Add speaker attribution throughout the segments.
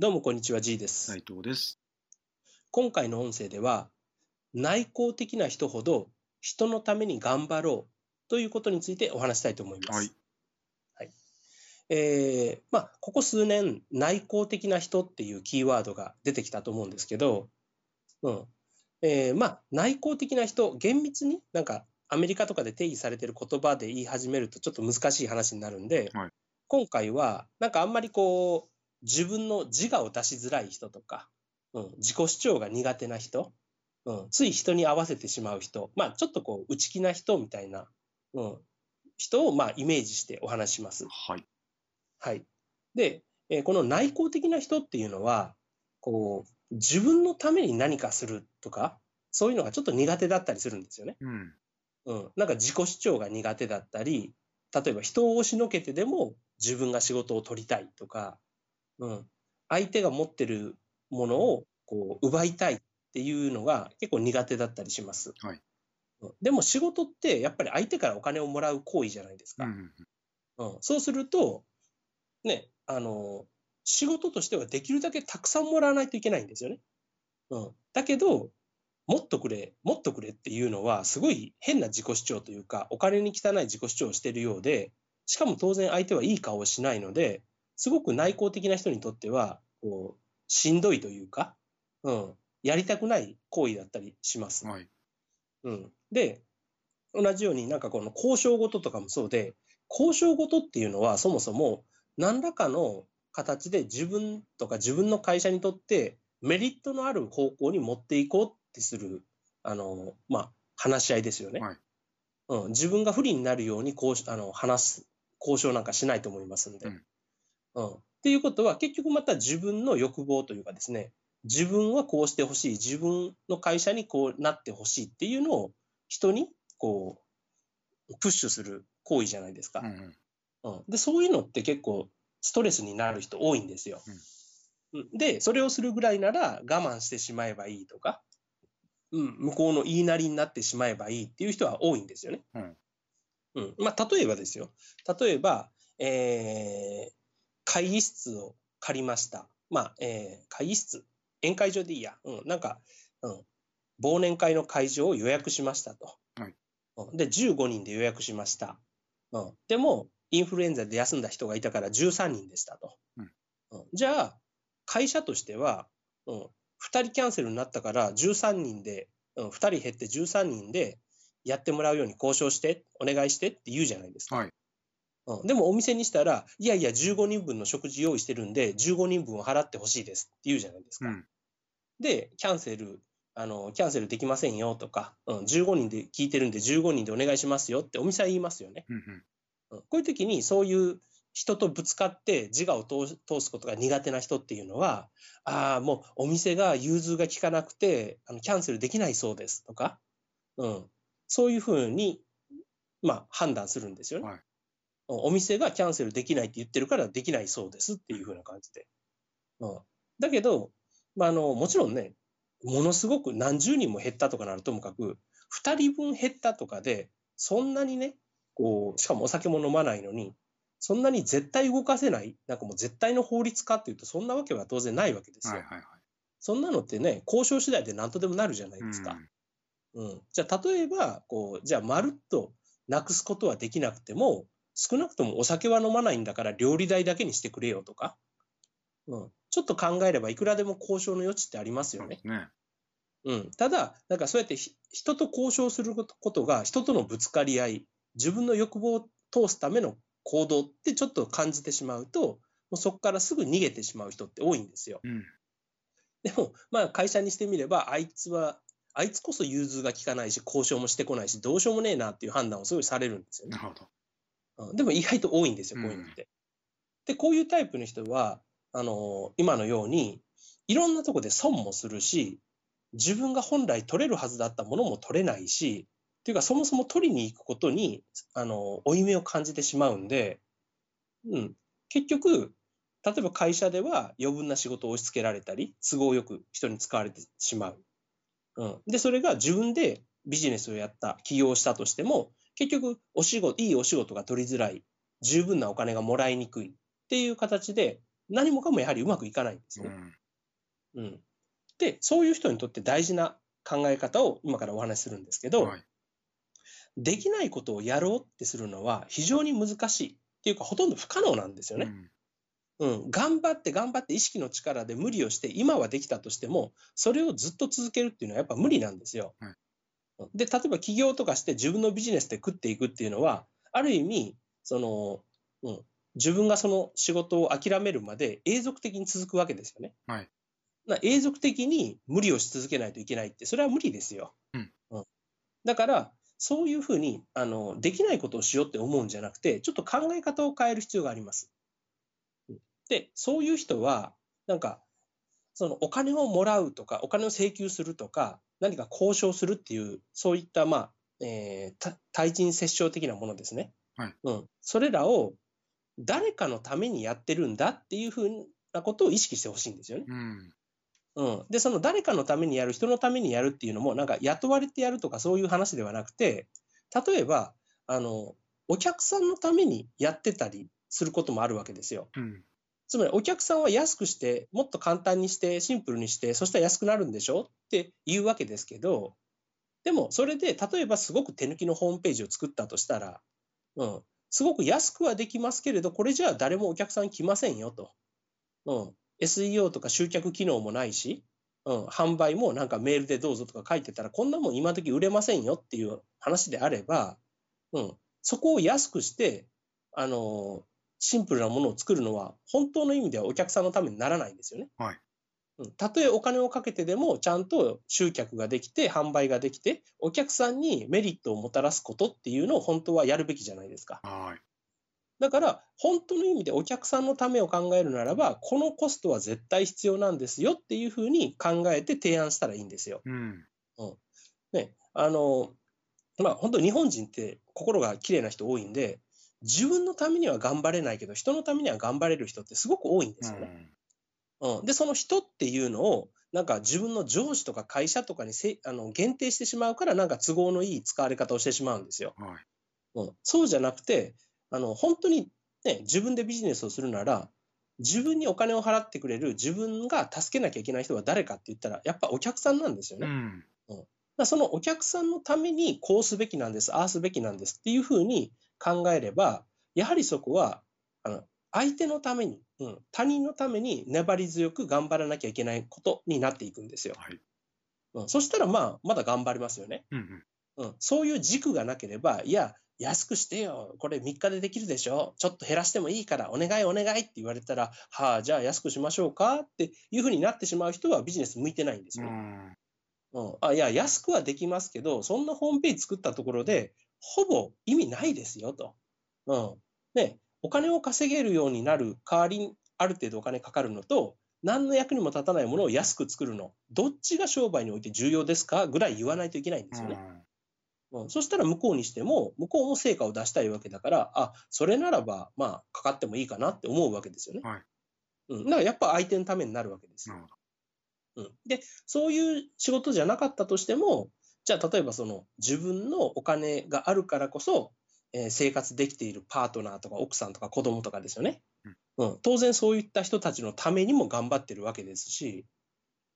Speaker 1: どうもこんにちは、G です。
Speaker 2: 斉藤です。
Speaker 1: 今回の音声では、内向的な人ほど人のために頑張ろうということについてお話したいと思います。
Speaker 2: はい。
Speaker 1: はい。えー、まあ、ここ数年、内向的な人っていうキーワードが出てきたと思うんですけど、うん。えー、まあ、内向的な人、厳密になんかアメリカとかで定義されてる言葉で言い始めるとちょっと難しい話になるんで、
Speaker 2: はい
Speaker 1: 今回はなんかあんまりこう、自分の自我を出しづらい人とか、うん、自己主張が苦手な人、うん、つい人に合わせてしまう人、まあちょっとこう内気な人みたいな、うん、人をまあイメージしてお話しします。
Speaker 2: はい。
Speaker 1: はい。で、えーこの内向的な人っていうのは、こう、自分のために何かするとか、そういうのがちょっと苦手だったりするんですよね。
Speaker 2: うん。
Speaker 1: うん。なんか自己主張が苦手だったり、例えば人を押しのけてでも自分が仕事を取りたいとか、うん。相手が持ってるものをこう奪いたいっていうのが結構苦手だったりします。
Speaker 2: はい
Speaker 1: うん。でも仕事ってやっぱり相手からお金をもらう行為じゃないですか。
Speaker 2: うん。
Speaker 1: うん、そうすると、ね、あの、仕事としてはできるだけたくさんもらわないといけないんですよね。うん。だけど、もっとくれ、もっとくれっていうのは、すごい変な自己主張というか、お金に汚い自己主張をしているようで、しかも当然相手はいい顔をしないので、すごく内向的な人にとっては、こう、しんどいというか、うん、やりたくない行為だったりします。
Speaker 2: はい。
Speaker 1: うん、で、同じようになんかこの交渉事とかもそうで、交渉事っていうのはそもそも何らかの形で自分とか自分の会社にとってメリットのある方向に持っていこうってする、あの、まあ、話し合いですよね。
Speaker 2: はい
Speaker 1: うん、自分が不利になるように交渉あの話す、交渉なんかしないと思いますんで。
Speaker 2: うん
Speaker 1: うん。っていうことは結局また自分の欲望というかですね、自分はこうしてほしい、自分の会社にこうなってほしいっていうのを人にこう、プッシュする行為じゃないですか
Speaker 2: う。ん。
Speaker 1: うん、で、そういうのって結構ストレスになる人多いんですよ。うんで、それをするぐらいなら我慢してしまえばいいとか、うん、向こうの言いなりになってしまえばいいっていう人は多いんですよね。
Speaker 2: うん。
Speaker 1: うん。まあ、例えばですよ。例えば、えー、会議室を借りました。まあ、えー、会議室、宴会場でいいや。うん、なんか、うん、忘年会の会場を予約しましたと。
Speaker 2: はい
Speaker 1: うんで、15人で予約しました。うん、でも、インフルエンザで休んだ人がいたから13人でしたと。
Speaker 2: うん
Speaker 1: うんじゃあ、会社としては、うん、2人キャンセルになったから13人で、うん、2人減って13人でやってもらうように交渉して、お願いしてって言うじゃないですか。
Speaker 2: はい。
Speaker 1: うん、でもお店にしたら、いやいや、15人分の食事用意してるんで、15人分を払ってほしいですって言うじゃないですか。
Speaker 2: うん。
Speaker 1: で、キャンセル、あの、キャンセルできませんよとか、うん、15人で聞いてるんで15人でお願いしますよってお店は言いますよね。
Speaker 2: うん。
Speaker 1: うんこういう時にそういう人とぶつかって自我を通す通すことが苦手な人っていうのは、ああ、もうお店が融通が利かなくて、あのキャンセルできないそうですとか、うん、そういうふうに、まあ、判断するんですよね。
Speaker 2: はい
Speaker 1: お店がキャンセルできないって言ってるからできないそうですっていうふうな感じで。うん、だけど、まあ、あの、もちろんね、ものすごく何十人も減ったとかなるともかく、2人分減ったとかで、そんなにね、こう、しかもお酒も飲まないのに、そんなに絶対動かせない、なんかもう絶対の法律かっていうと、そんなわけは当然ないわけですよ。
Speaker 2: はい。はい。はい。
Speaker 1: そんなのってね、交渉次第で何とでもなるじゃないですか。うん。じゃあ、例えば、こう、じゃあ、まるっとなくすことはできなくても、少なくともお酒は飲まないんだから料理代だけにしてくれよとか、うん。ちょっと考えればいくらでも交渉の余地ってありますよね
Speaker 2: そう
Speaker 1: ん。ただ、なんかそうやってひ人と交渉することことが人とのぶつかり合い、自分の欲望を通すための行動ってちょっと感じてしまうと、もうそこからすぐ逃げてしまう人って多いんですよ。
Speaker 2: うん。
Speaker 1: でも、まあ会社にしてみれば、あいつは、あいつこそ融通が利かないし、交渉もしてこないし、どうしようもねえなっていう判断をすごいされるんですよね
Speaker 2: な。るほど。
Speaker 1: うんでも意外と多いんですよ、こういうのって。で、こういうタイプの人は、あの今のように、いろんなとこで損もするし、自分が本来取れるはずだったものも取れないし、っていうか、そもそも取りに行くことに、あの、負い目を感じてしまうんで、うん。結局、例えば会社では余分な仕事を押し付けられたり、都合よく人に使われてしまう。うん。で、それが自分でビジネスをやった、起業したとしても、結局、お仕事、いいお仕事が取りづらい、十分なお金がもらいにくいっていう形で、何もかもやはりうまくいかないんですよね。うん、で、そういう人にとって大事な考え方を今からお話しするんですけど、
Speaker 2: はい。
Speaker 1: できないことをやろうってするのは非常に難しいっていうかほとんど不可能なんですよね。うん、頑張って頑張って意識の力で無理をして今はできたとしてもそれをずっと続けるっていうのはやっぱ無理なんですよ。
Speaker 2: はい
Speaker 1: で例えば起業とかして自分のビジネスで食っていくっていうのはある意味その、うん、自分がその仕事を諦めるまで永続的に続くわけですよね。
Speaker 2: はい
Speaker 1: な永続的に無理をし続けないといけないってそれは無理ですよ。
Speaker 2: うん
Speaker 1: うんだからそういうふうにあのできないことをしようって思うんじゃなくてちょっと考え方を変える必要があります。で、そういう人は、なんか、そのお金をもらうとか、お金を請求するとか、何か交渉するっていう、そういった、まあ、えーた対人折衝的なものですね。
Speaker 2: はい
Speaker 1: うん。それらを誰かのためにやってるんだっていうふうなことを意識してほしいんですよね。
Speaker 2: うん。
Speaker 1: うん。で、その誰かのためにやる、人のためにやるっていうのも、なんか雇われてやるとかそういう話ではなくて、例えば、あの、お客さんのためにやってたりすることもあるわけですよ。
Speaker 2: うん。
Speaker 1: つまりお客さんは安くして、もっと簡単にして、シンプルにして、そしたら安くなるんでしょ？っていうわけですけど、でもそれで例えばすごく手抜きのホームページを作ったとしたら、うん、すごく安くはできますけれど、これじゃあ誰もお客さん来ませんよと。うん、SEO とか集客機能もないし、うん、販売もなんかメールでどうぞとか書いてたら、こんなもん今時売れませんよっていう話であれば、うん、そこを安くして、あのシンプルなものを作るのは、本当の意味ではお客さんのためにならないんですよね。
Speaker 2: はい
Speaker 1: うん、たとえお金をかけてでも、ちゃんと集客ができて、販売ができて、お客さんにメリットをもたらすことっていうのを本当はやるべきじゃないですか。
Speaker 2: はい。
Speaker 1: だから、本当の意味でお客さんのためを考えるならば、このコストは絶対必要なんですよっていうふうに考えて提案したらいいんですよ。
Speaker 2: うん。
Speaker 1: ね、あの、まあ、本当日本人って心が綺麗な人多いんで、自分のためには頑張れないけど、人のためには頑張れる人ってすごく多いんですよね。うん、で、その人っていうのを、なんか自分の上司とか会社とかにせあの限定してしまうから、なんか都合のいい使われ方をしてしまうんですよ。
Speaker 2: うん。はい。
Speaker 1: うん、そうじゃなくて、あの本当に、ね、自分でビジネスをするなら、自分にお金を払ってくれる自分が助けなきゃいけない人は誰かって言ったら、やっぱお客さんなんですよね。
Speaker 2: うん。
Speaker 1: だからそのお客さんのためにこうすべきなんです、ああすべきなんですっていうふうに考えれば、やはりそこはあの相手のために、うん、他人のために粘り強く頑張らなきゃいけないことになっていくんですよ。
Speaker 2: はい。
Speaker 1: うん、そしたらまあ、まだ頑張りますよね。
Speaker 2: うん。
Speaker 1: うん、そういう軸がなければ、いや、安くしてよ、これ3日でできるでしょ、ちょっと減らしてもいいから、お願いお願いって言われたら、はあ、じゃあ安くしましょうかっていうふうになってしまう人はビジネス向いてないんです
Speaker 2: う
Speaker 1: よね。
Speaker 2: ん。
Speaker 1: うん、あいや、安くはできますけど、そんなホームページ作ったところで、ほぼ意味ないですよと。うん、ね、お金を稼げるようになる代わりに、ある程度お金かかるのと、何の役にも立たないものを安く作るの、どっちが商売において重要ですかぐらい言わないといけないんですよね。うん、そしたら向こうにしても、向こうも成果を出したいわけだから、あそれならば、まあ、かかってもいいかなって思うわけですよね。
Speaker 2: はい。
Speaker 1: うん、だからやっぱ相手のためになるわけですうん、で、そういう仕事じゃなかったとしても、じゃあ例えばその自分のお金があるからこそ、えー生活できているパートナーとか奥さんとか子供とかですよね。うん、当然そういった人たちのためにも頑張ってるわけですし、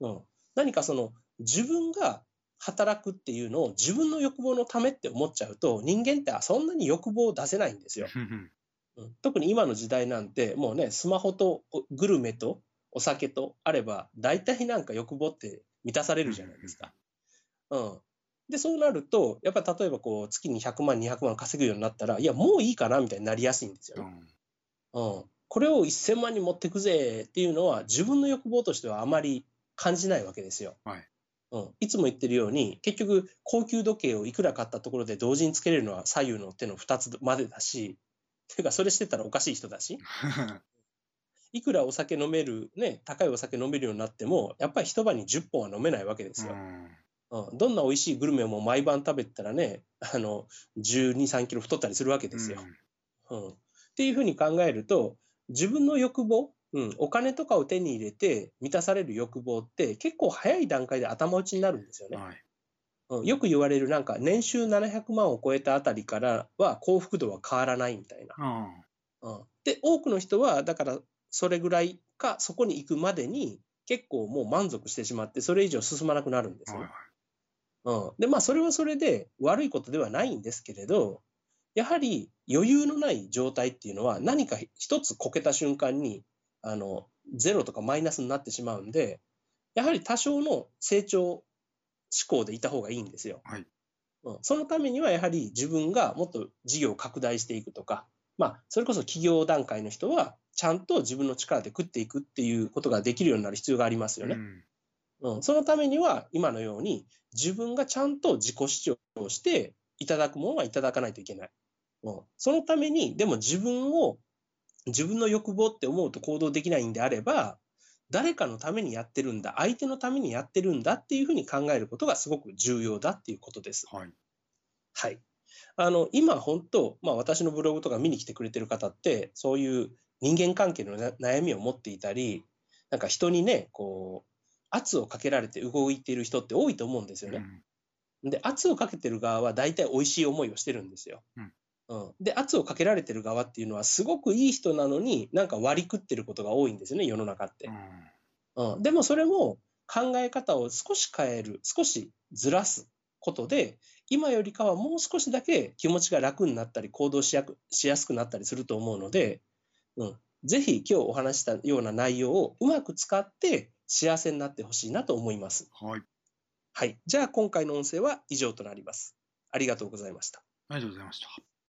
Speaker 1: うん、何かその自分が働くっていうのを自分の欲望のためって思っちゃうと人間ってそんなに欲望を出せないんですよ。
Speaker 2: ど。うん。
Speaker 1: うん特に今の時代なんてもうねスマホとおグルメとお酒とあれば大体なんか欲望って満たされるじゃないですか。うん、でそうなるとやっぱり例えばこう月に100万200万稼ぐようになったらいやもういいかなみたいになりやすいんですよ
Speaker 2: う
Speaker 1: ね。
Speaker 2: ん。
Speaker 1: うん、これを1000万に持ってくぜっていうのは自分の欲望としてはあまり感じないわけですよ。
Speaker 2: はい。
Speaker 1: うん、いつも言ってるように結局高級時計をいくら買ったところで同時につけれるのは左右の手の2つまでだしていうかそれしてたらおかしい人だし いくらお酒飲めるね高いお酒飲めるようになってもやっぱり一晩に10本は飲めないわけですよ。うん、どんな美味しいグルメも毎晩食べてたらねあの12、3キロ太ったりするわけですよ。うん、っていうふうに考えると自分の欲望、うん、お金とかを手に入れて満たされる欲望って結構早い段階で頭打ちになるんですよね。
Speaker 2: はい。
Speaker 1: うん、よく言われるなんか年収700万を超えたあたりからは幸福度は変わらないみたいな。
Speaker 2: うん。
Speaker 1: うん、で多くの人はだからそれぐらいか、そこに行くまでに、結構もう満足してしまって、それ以上進まなくなるんですよ。
Speaker 2: はいはい。
Speaker 1: うん、で、まあ、それはそれで悪いことではないんですけれど、やはり余裕のない状態っていうのは、何か一つこけた瞬間に、あの、ゼロとかマイナスになってしまうんで、やはり多少の成長志向でいた方がいいんですよ。
Speaker 2: はい
Speaker 1: うん、そのためにはやはり自分がもっと事業を拡大していくとか、まあ、それこそ企業段階の人は、ちゃんと自分の力で食っていくっていうことができるようになる必要がありますよね。
Speaker 2: うん
Speaker 1: うん、そのためには、今のように自分がちゃんと自己主張をして、いただくものはいただかないといけない。うん、そのために、でも自分を、自分の欲望って思うと行動できないんであれば、誰かのためにやってるんだ、相手のためにやってるんだっていうふうに考えることがすごく重要だっていうことです。
Speaker 2: はい。
Speaker 1: はい。あの、今本当、まあ私のブログとか見に来てくれてる方って、そういう人間関係のな悩みを持っていたり、なんか人にね、こう、圧をかけられて動いている人って多いと思うんですよね。で、圧をかけてる側は大体美味しい思いをしてるんですよ。
Speaker 2: うん
Speaker 1: うん、で、圧をかけられてる側っていうのはすごくいい人なのになんか割り食ってることが多いんですよね、世の中って
Speaker 2: う。ん
Speaker 1: うん、でもそれも考え方を少し変える、少しずらすことで、今よりかはもう少しだけ気持ちが楽になったり、行動しやくしやすくなったりすると思うので、うん、ぜひ今日お話ししたような内容をうまく使って幸せになってほしいなと思います。
Speaker 2: はい。
Speaker 1: はい。じゃあ今回の音声は以上となります。ありがとうございました。
Speaker 2: ありがとうございました。